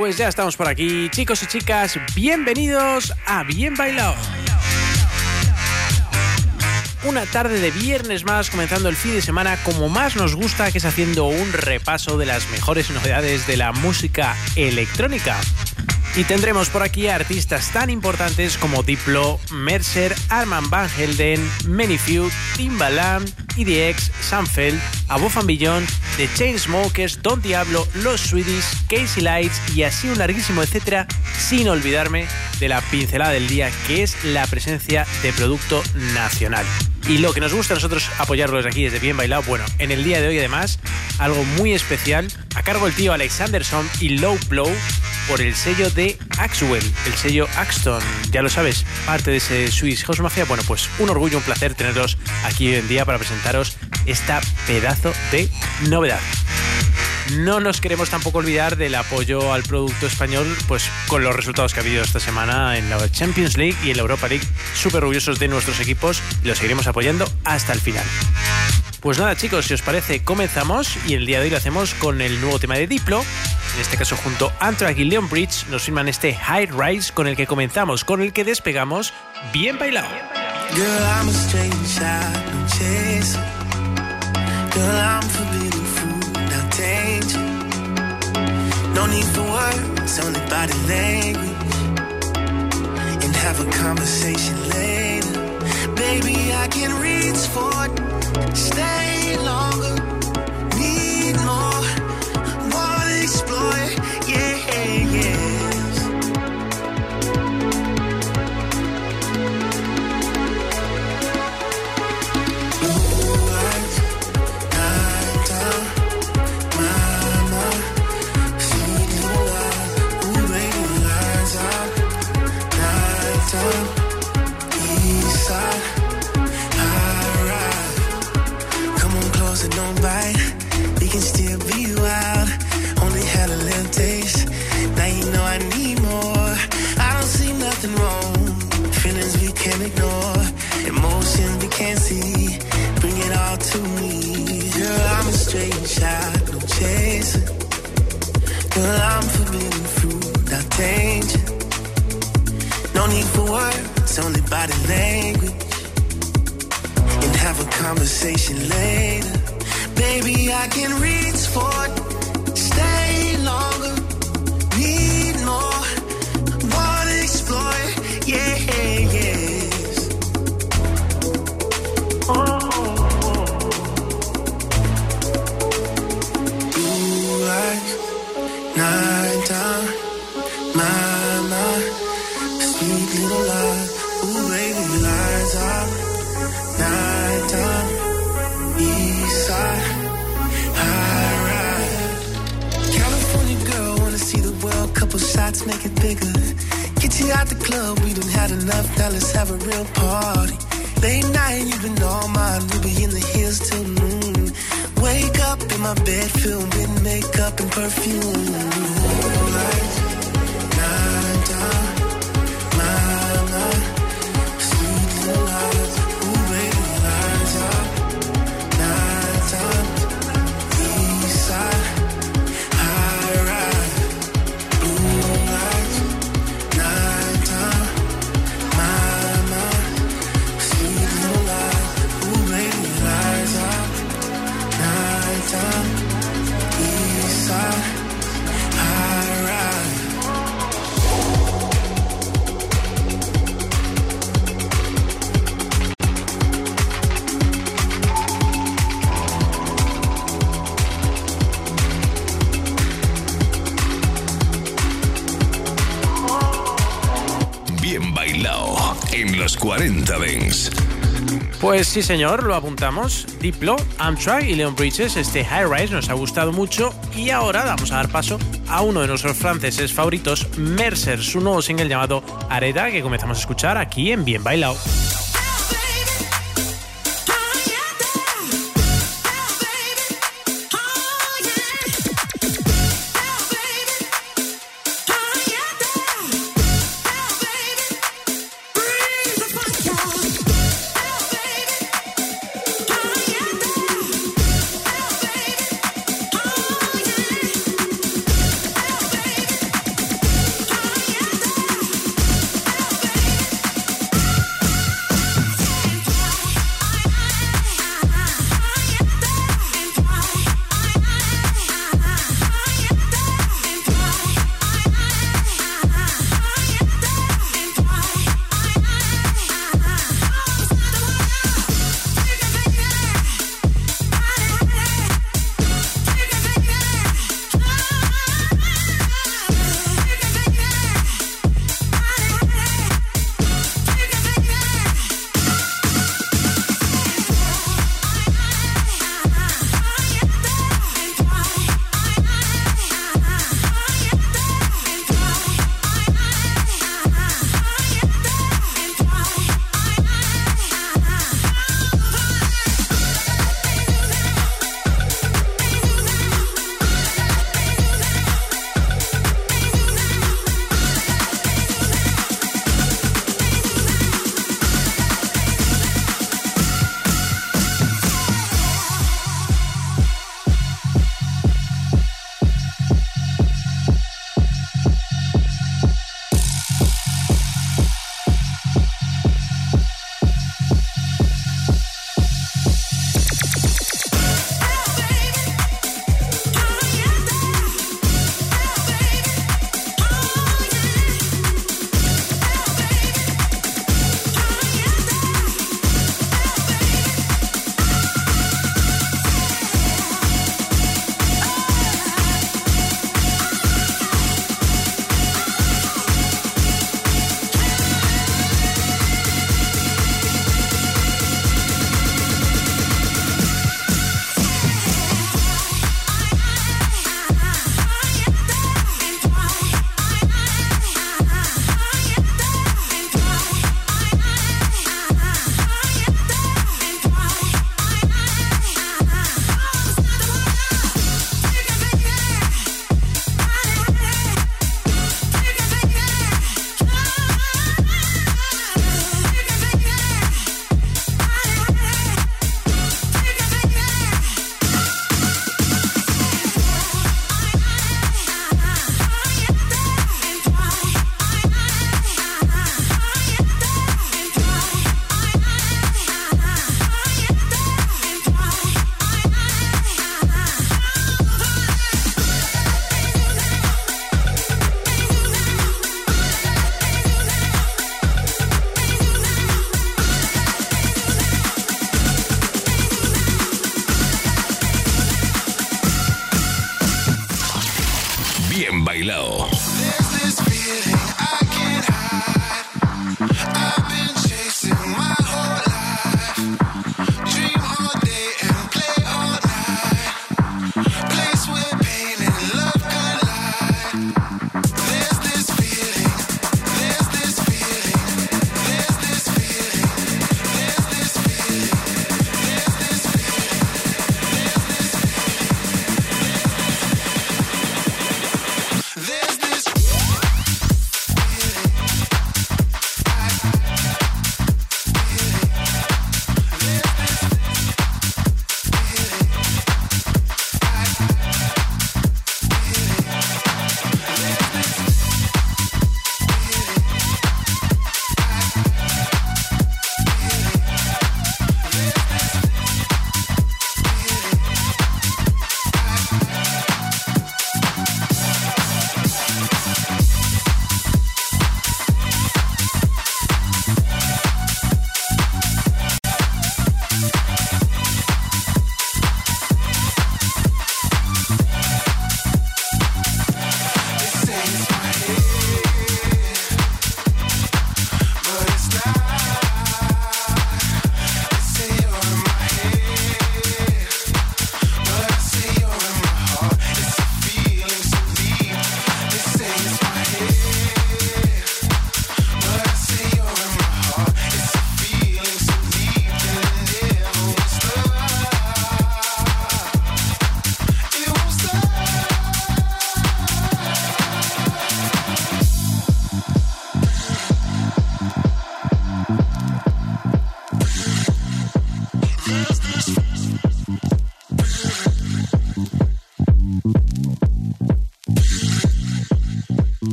Pues ya estamos por aquí, chicos y chicas, bienvenidos a Bien Bailado. Una tarde de viernes más, comenzando el fin de semana como más nos gusta, que es haciendo un repaso de las mejores novedades de la música electrónica. Y tendremos por aquí artistas tan importantes como Diplo, Mercer, Arman Van Helden, Manyfew, Timbaland, EDX, Sanfeld, Above and Beyond, The Chainsmokers, Don Diablo, Los Swedish, Casey Lights y así un larguísimo etcétera, sin olvidarme de la pincelada del día que es la presencia de producto nacional. Y lo que nos gusta a nosotros apoyarlo desde aquí, desde Bien Bailado, bueno, en el día de hoy además, algo muy especial, a cargo del tío Alexanderson y Low Blow, por el sello de Axwell, el sello Axton, ya lo sabes, parte de ese Swiss House Mafia. Bueno, pues un orgullo, un placer tenerlos aquí hoy en día para presentaros esta pedazo de novedad. No nos queremos tampoco olvidar del apoyo al producto español, pues con los resultados que ha habido esta semana en la Champions League y en la Europa League, súper orgullosos de nuestros equipos los seguiremos apoyando hasta el final. Pues nada chicos, si os parece, comenzamos y el día de hoy lo hacemos con el nuevo tema de Diplo. En este caso junto a Antrack y Leon Bridge nos firman este High Rise con el que comenzamos, con el que despegamos bien bailado. Girl, No need for words, only body language. And have a conversation later. Baby, I can reach for it, stay longer, only body language. And have a conversation later. Baby, I can reach for stay longer, bigger. Get you out the club, we done had enough, now let's have a real party. Late night, you've been all mine, we'll be in the hills till noon. Wake up in my bed, filled with makeup and perfume. Lights, night Pues sí, señor, lo apuntamos. Diplo, Amtrak y Leon Bridges, este High Rise nos ha gustado mucho. Y ahora vamos a dar paso a uno de nuestros franceses favoritos, Mercer, su nuevo single llamado Areda, que comenzamos a escuchar aquí en Bien Bailado.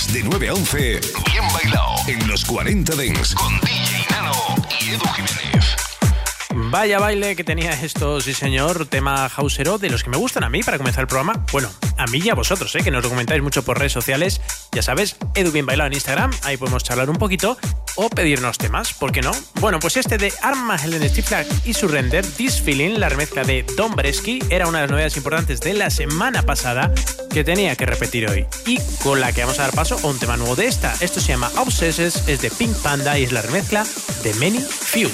11, bien bailado en los 40 Dents con DJ Nano y Edu Jiménez. Vaya baile que tenía esto, sí señor, tema hausero, de los que me gustan a mí para comenzar el programa. Bueno, a mí y a vosotros, ¿eh? que nos lo comentáis mucho por redes sociales. Ya sabes, Edu Bien Bailado en Instagram, ahí podemos charlar un poquito o pedirnos temas, ¿por qué no? Bueno, pues este de Arma Helen Flag y Surrender, This Feeling, la remezcla de Don Bresky, era una de las novedades importantes de la semana pasada que tenía que repetir hoy y con la que vamos a dar paso a un tema nuevo de esta. Esto se llama Obsesses, es de Pink Panda y es la remezcla de Many Few.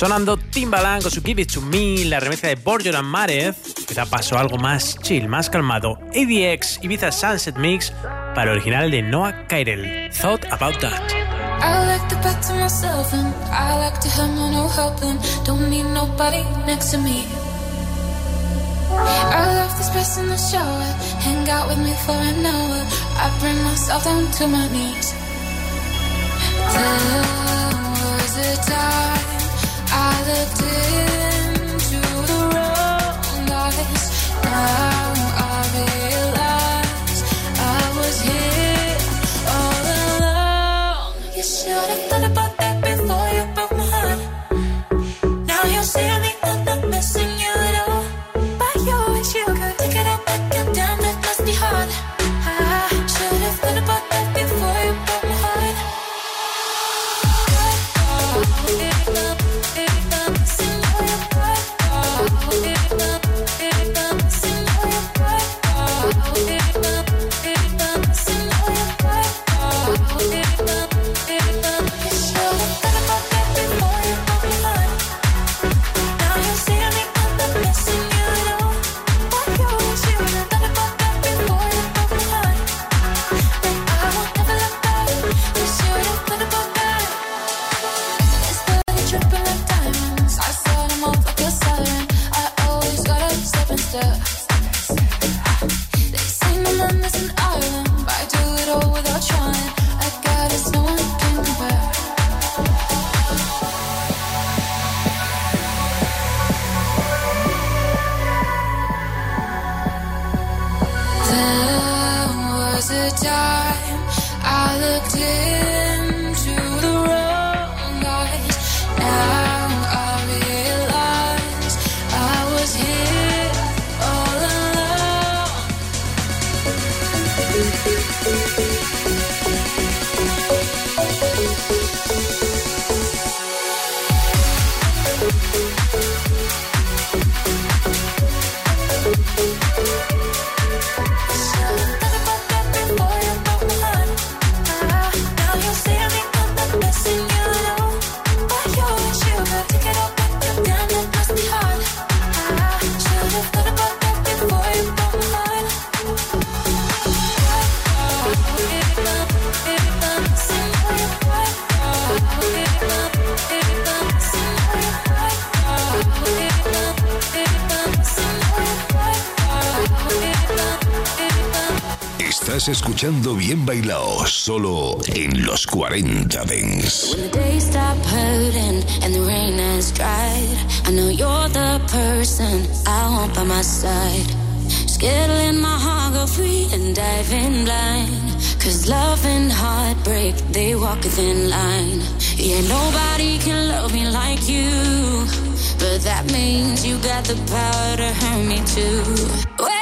Sonando Timbaland con su Give It To Me, la remezcla de Borger and Marez, que da paso a algo más chill, más calmado. ADX Ibiza Sunset Mix para el original de Noah Kairel. Thought About That. I like to back to myself and I like to have no helping. Don't need nobody next to me. I love the space in the shower. Hang out with me for an hour. I bring myself down to my knees. Was time. I looked Bien Bailao, solo en los 40 Dents. When the days stop hurting and the rain has dried, I know you're the person I want by my side. Let my heart go free and dive in blind. Cause love and heartbreak, they walk within line. Yeah, nobody can love me like you. But that means you got the power to hurt me too.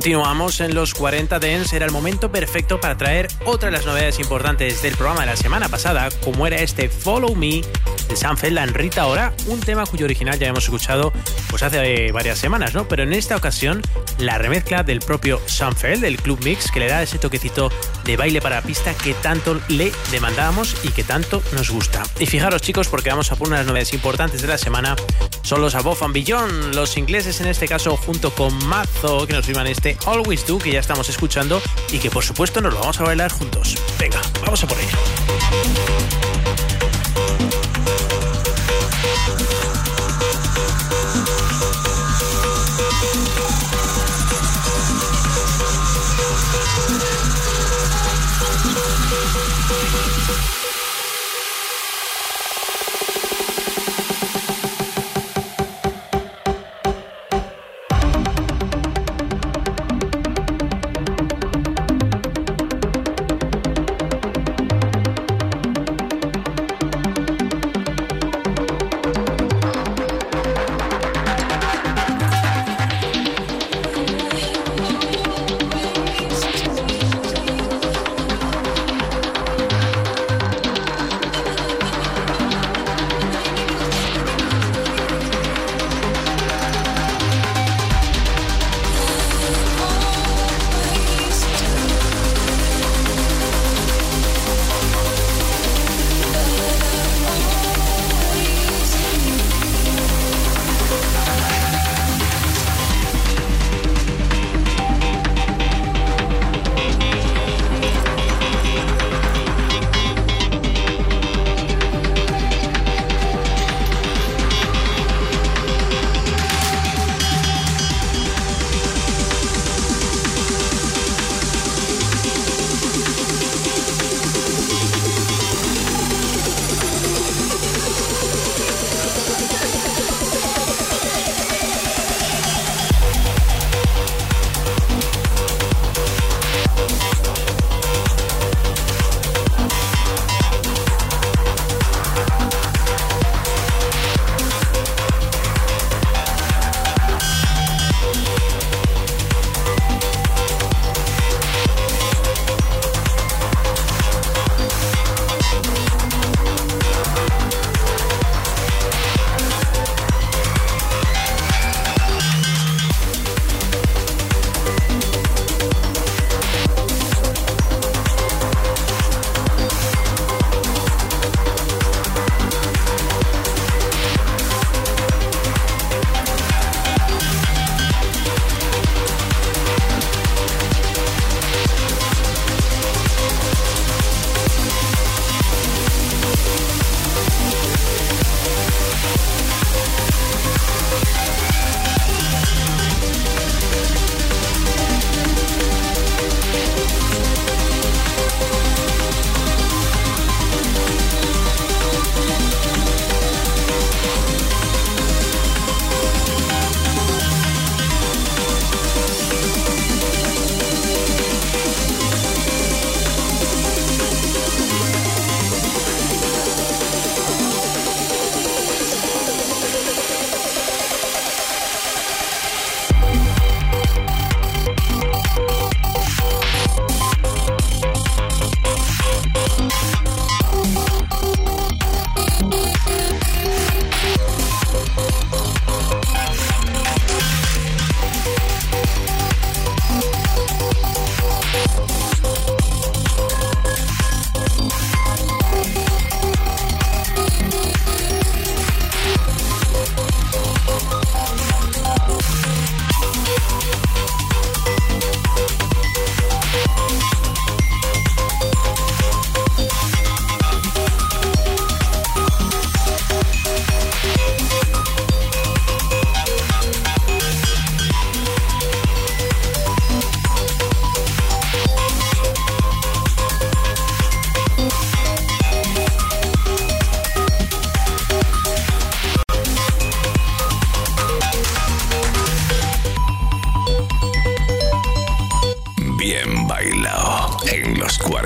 Continuamos en los 40 Dents. Era el momento perfecto para traer otra de las novedades importantes del programa de la semana pasada, como era este Follow Me de Sam Feldman Rita Ora, un tema cuyo original ya hemos escuchado pues hace varias semanas, ¿no? Pero en esta ocasión la remezcla del propio Sam Feld, del Club Mix, que le da ese toquecito de baile para pista que tanto le demandábamos y que tanto nos gusta. Y fijaros chicos, porque vamos a por unas novedades importantes de la semana, son los Above and los ingleses en este caso junto con Mazo, que nos firman este Always Do, que ya estamos escuchando y que por supuesto nos lo vamos a bailar juntos. Venga, vamos a por ello.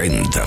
Renta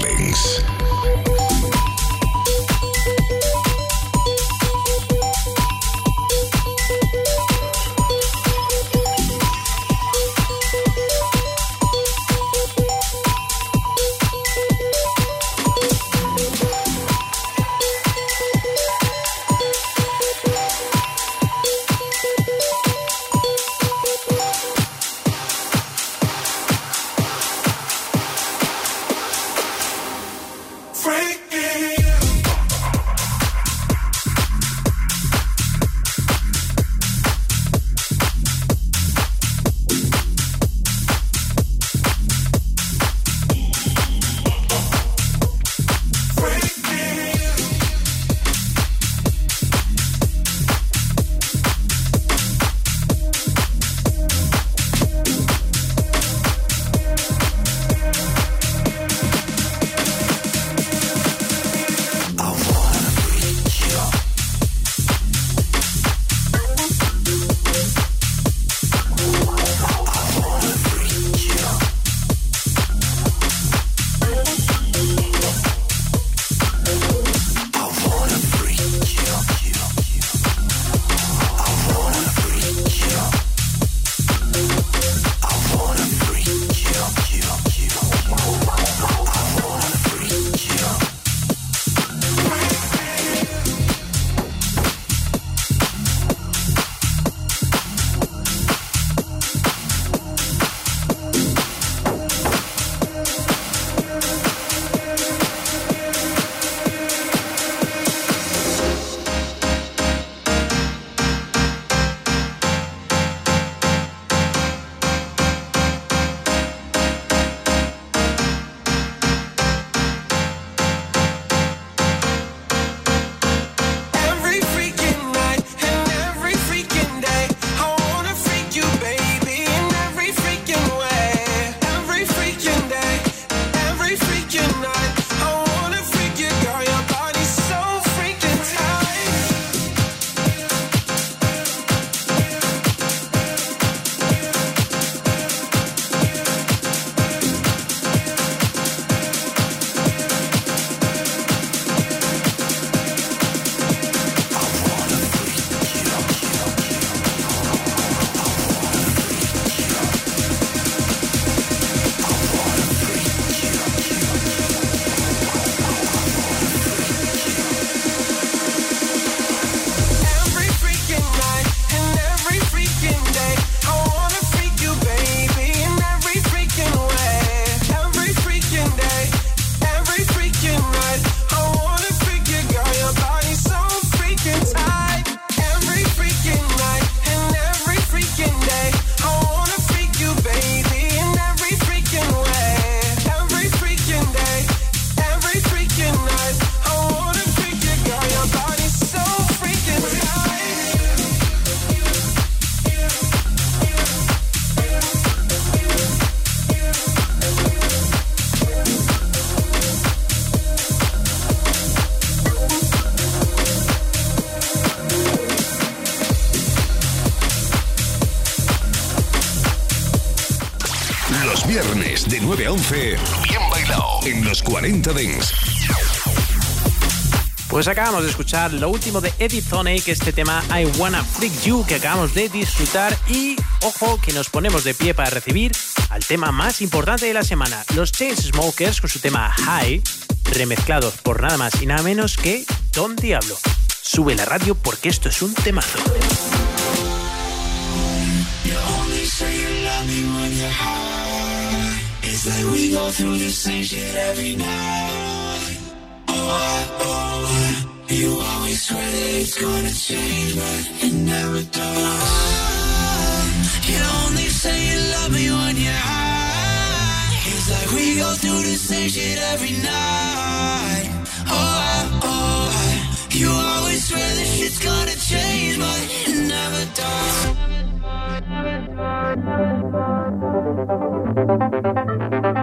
40 Dents. bien bailado en los 40 Dents. Pues acabamos de escuchar lo último de Eddie que este tema I Wanna Freak You, que acabamos de disfrutar. Y ojo, que nos ponemos de pie para recibir al tema más importante de la semana: los Smokers con su tema High, remezclados por nada más y nada menos que Don Diablo. Sube la radio porque esto es un temazo. through the same shit every night. Oh, I, oh, I, you always swear that it's gonna change, but it never does. You only say you love me when you're high. It's like we go through the same shit every night. Oh, I, oh, I, you always swear that shit's gonna change, but it never does. Thank you.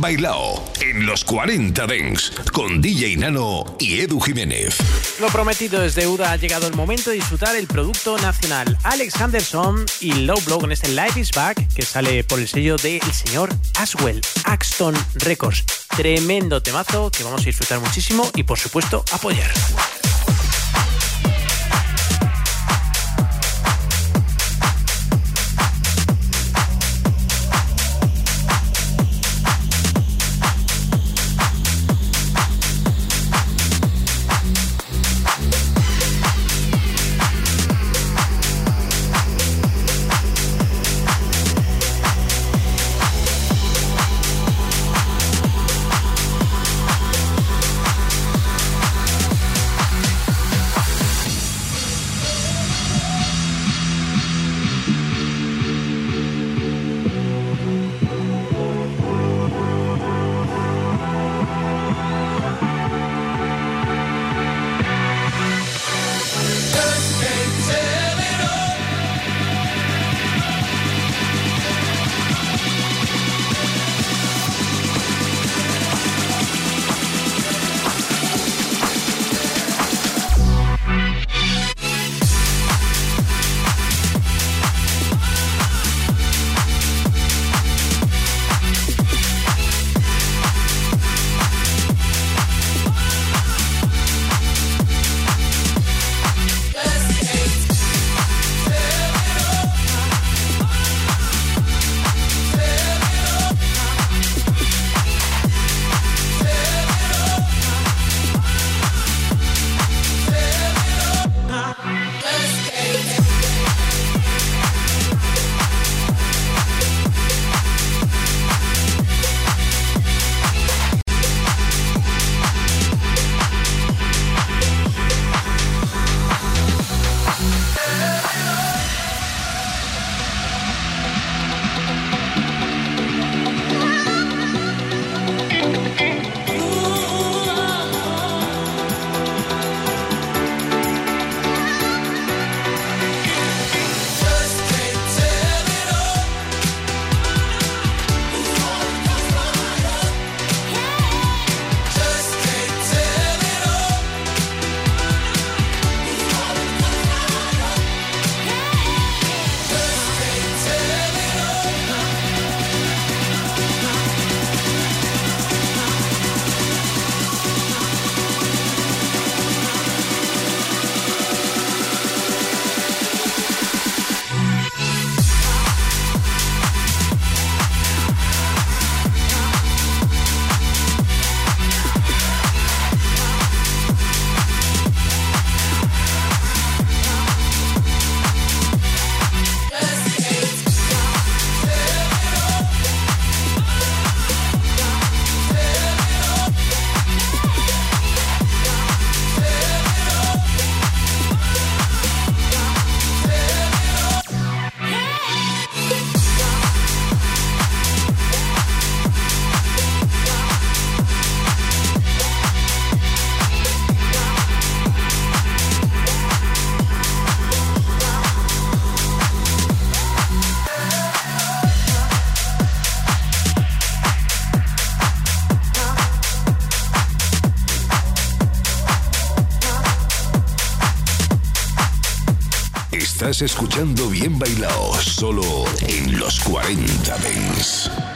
Bien bailado en los 40 Dents con DJ Nano y Edu Jiménez. Lo prometido es deuda, ha llegado el momento de disfrutar el producto nacional. Alex Anderson y Low Blow con este Life is Back que sale por el sello del señor Aswell, Axton Records. Tremendo temazo que vamos a disfrutar muchísimo y por supuesto apoyar. Escuchando Bien Bailado, solo en los 40 Dents.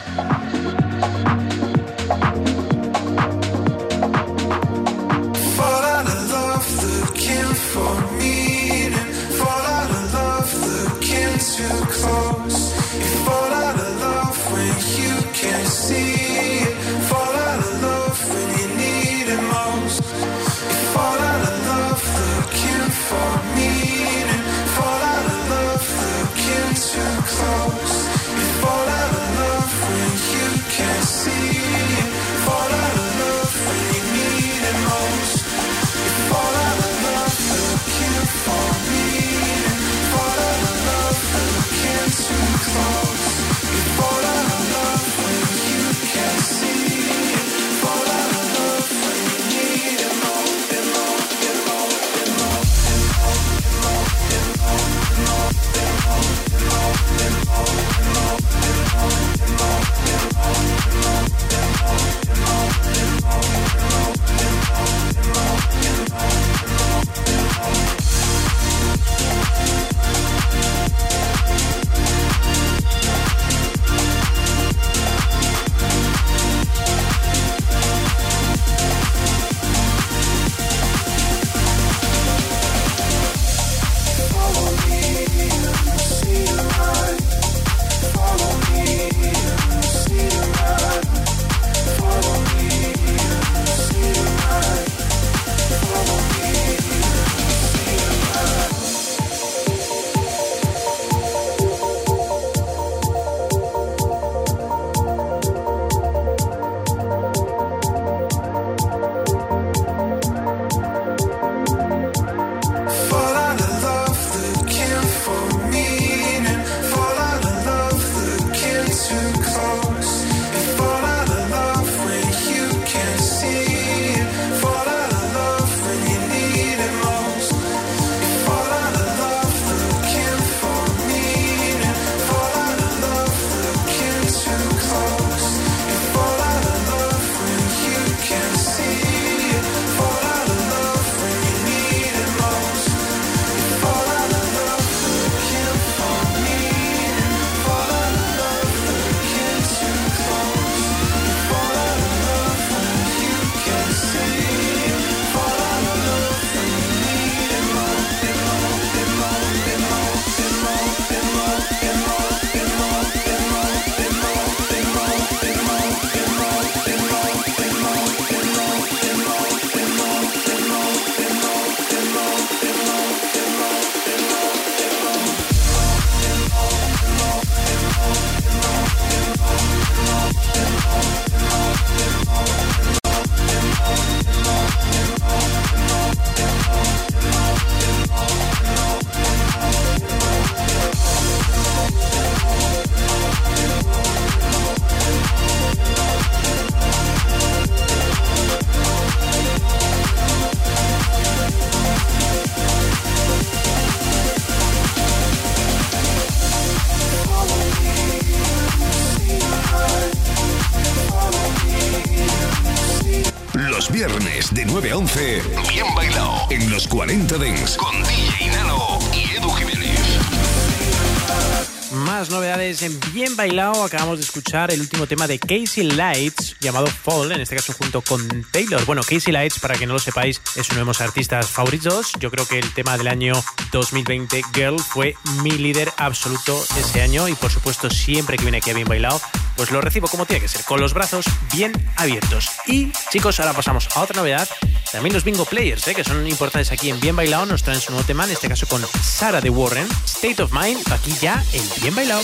Bailado. Acabamos de escuchar el último tema de Casey Lights llamado Fall, en este caso junto con Taylor. Bueno, Casey Lights, para que no lo sepáis, es uno de mis artistas favoritos. Yo creo que el tema del año 2020, Girl, fue mi líder absoluto ese año y por supuesto siempre que viene aquí a Bien Bailado pues lo recibo como tiene que ser, con los brazos bien abiertos. Y chicos, ahora pasamos a otra novedad. También los bingo players, ¿eh? que son importantes aquí en Bien Bailado, nos traen su nuevo tema, en este caso con Sara de Warren, State of Mind, aquí ya en Bien Bailado.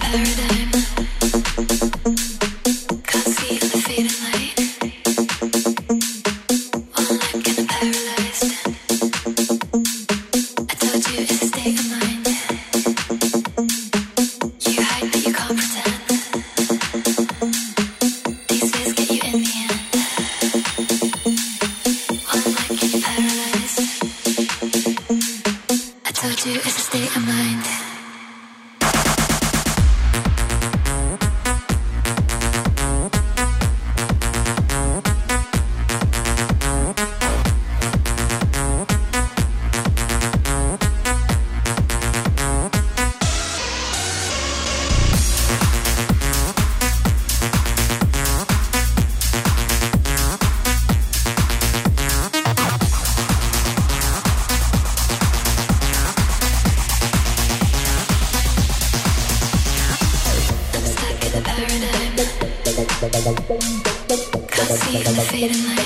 Acabamos waiting like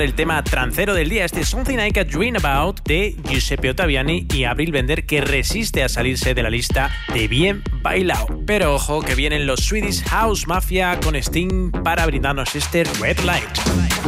el tema trancero del día, este Something I Can Dream About de Giuseppe Ottaviani y Abril Bender que resiste a salirse de la lista de bien bailado. Pero ojo que vienen los Swedish House Mafia con Sting para brindarnos este Red Light.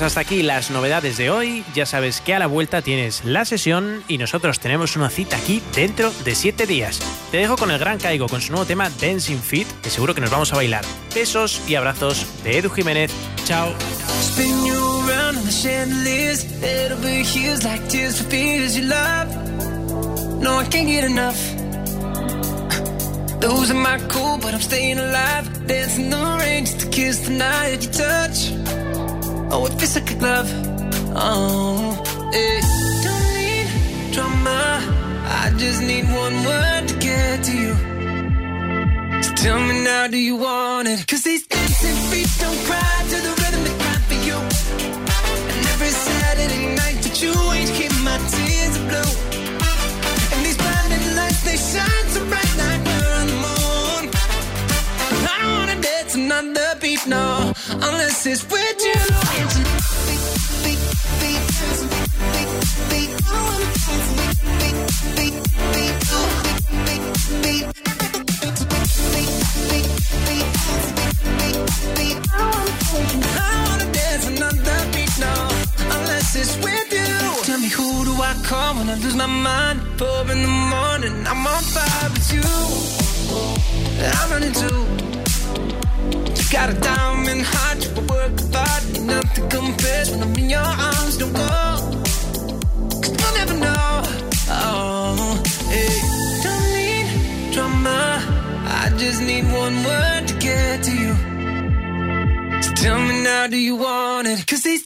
Pues hasta aquí las novedades de hoy. Ya sabes que a la vuelta tienes la sesión y nosotros tenemos una cita aquí dentro de 7 días. Te dejo con el gran Caigo con su nuevo tema Dancing Fit, que seguro que nos vamos a bailar. Besos y abrazos de Edu Jiménez. Chao. Oh, it feels like a glove. Oh, it don't need drama. I just need one word to get to you. So tell me now, do you want it? Cause these dancing feet don't cry to the rhythm they cry for you. And every Saturday night that you ain't keep my tears blue. And these blinding lights, they shine so bright like we're on the moon. I don't wanna dance another no, unless it's with you. I wanna dance another beat, unless it's with you. Tell me who do I call when I lose my mind? Four in the morning, I'm on fire with you. I'm running too. Got a diamond heart, you work hard, nothing compares when I'm in your arms. Don't go, cause you'll never know. Oh, hey, don't need drama. I just need one word to get to you. So tell me now, do you want it? Cause these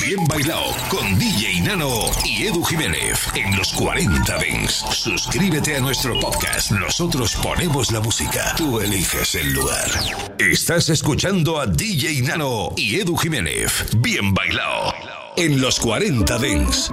Bien bailado con DJ Nano y Edu Jiménez en los 40 Dents. Suscríbete a nuestro podcast. Nosotros ponemos la música. Tú eliges el lugar. Estás escuchando a DJ Nano y Edu Jiménez. Bien bailado en los 40 Dents.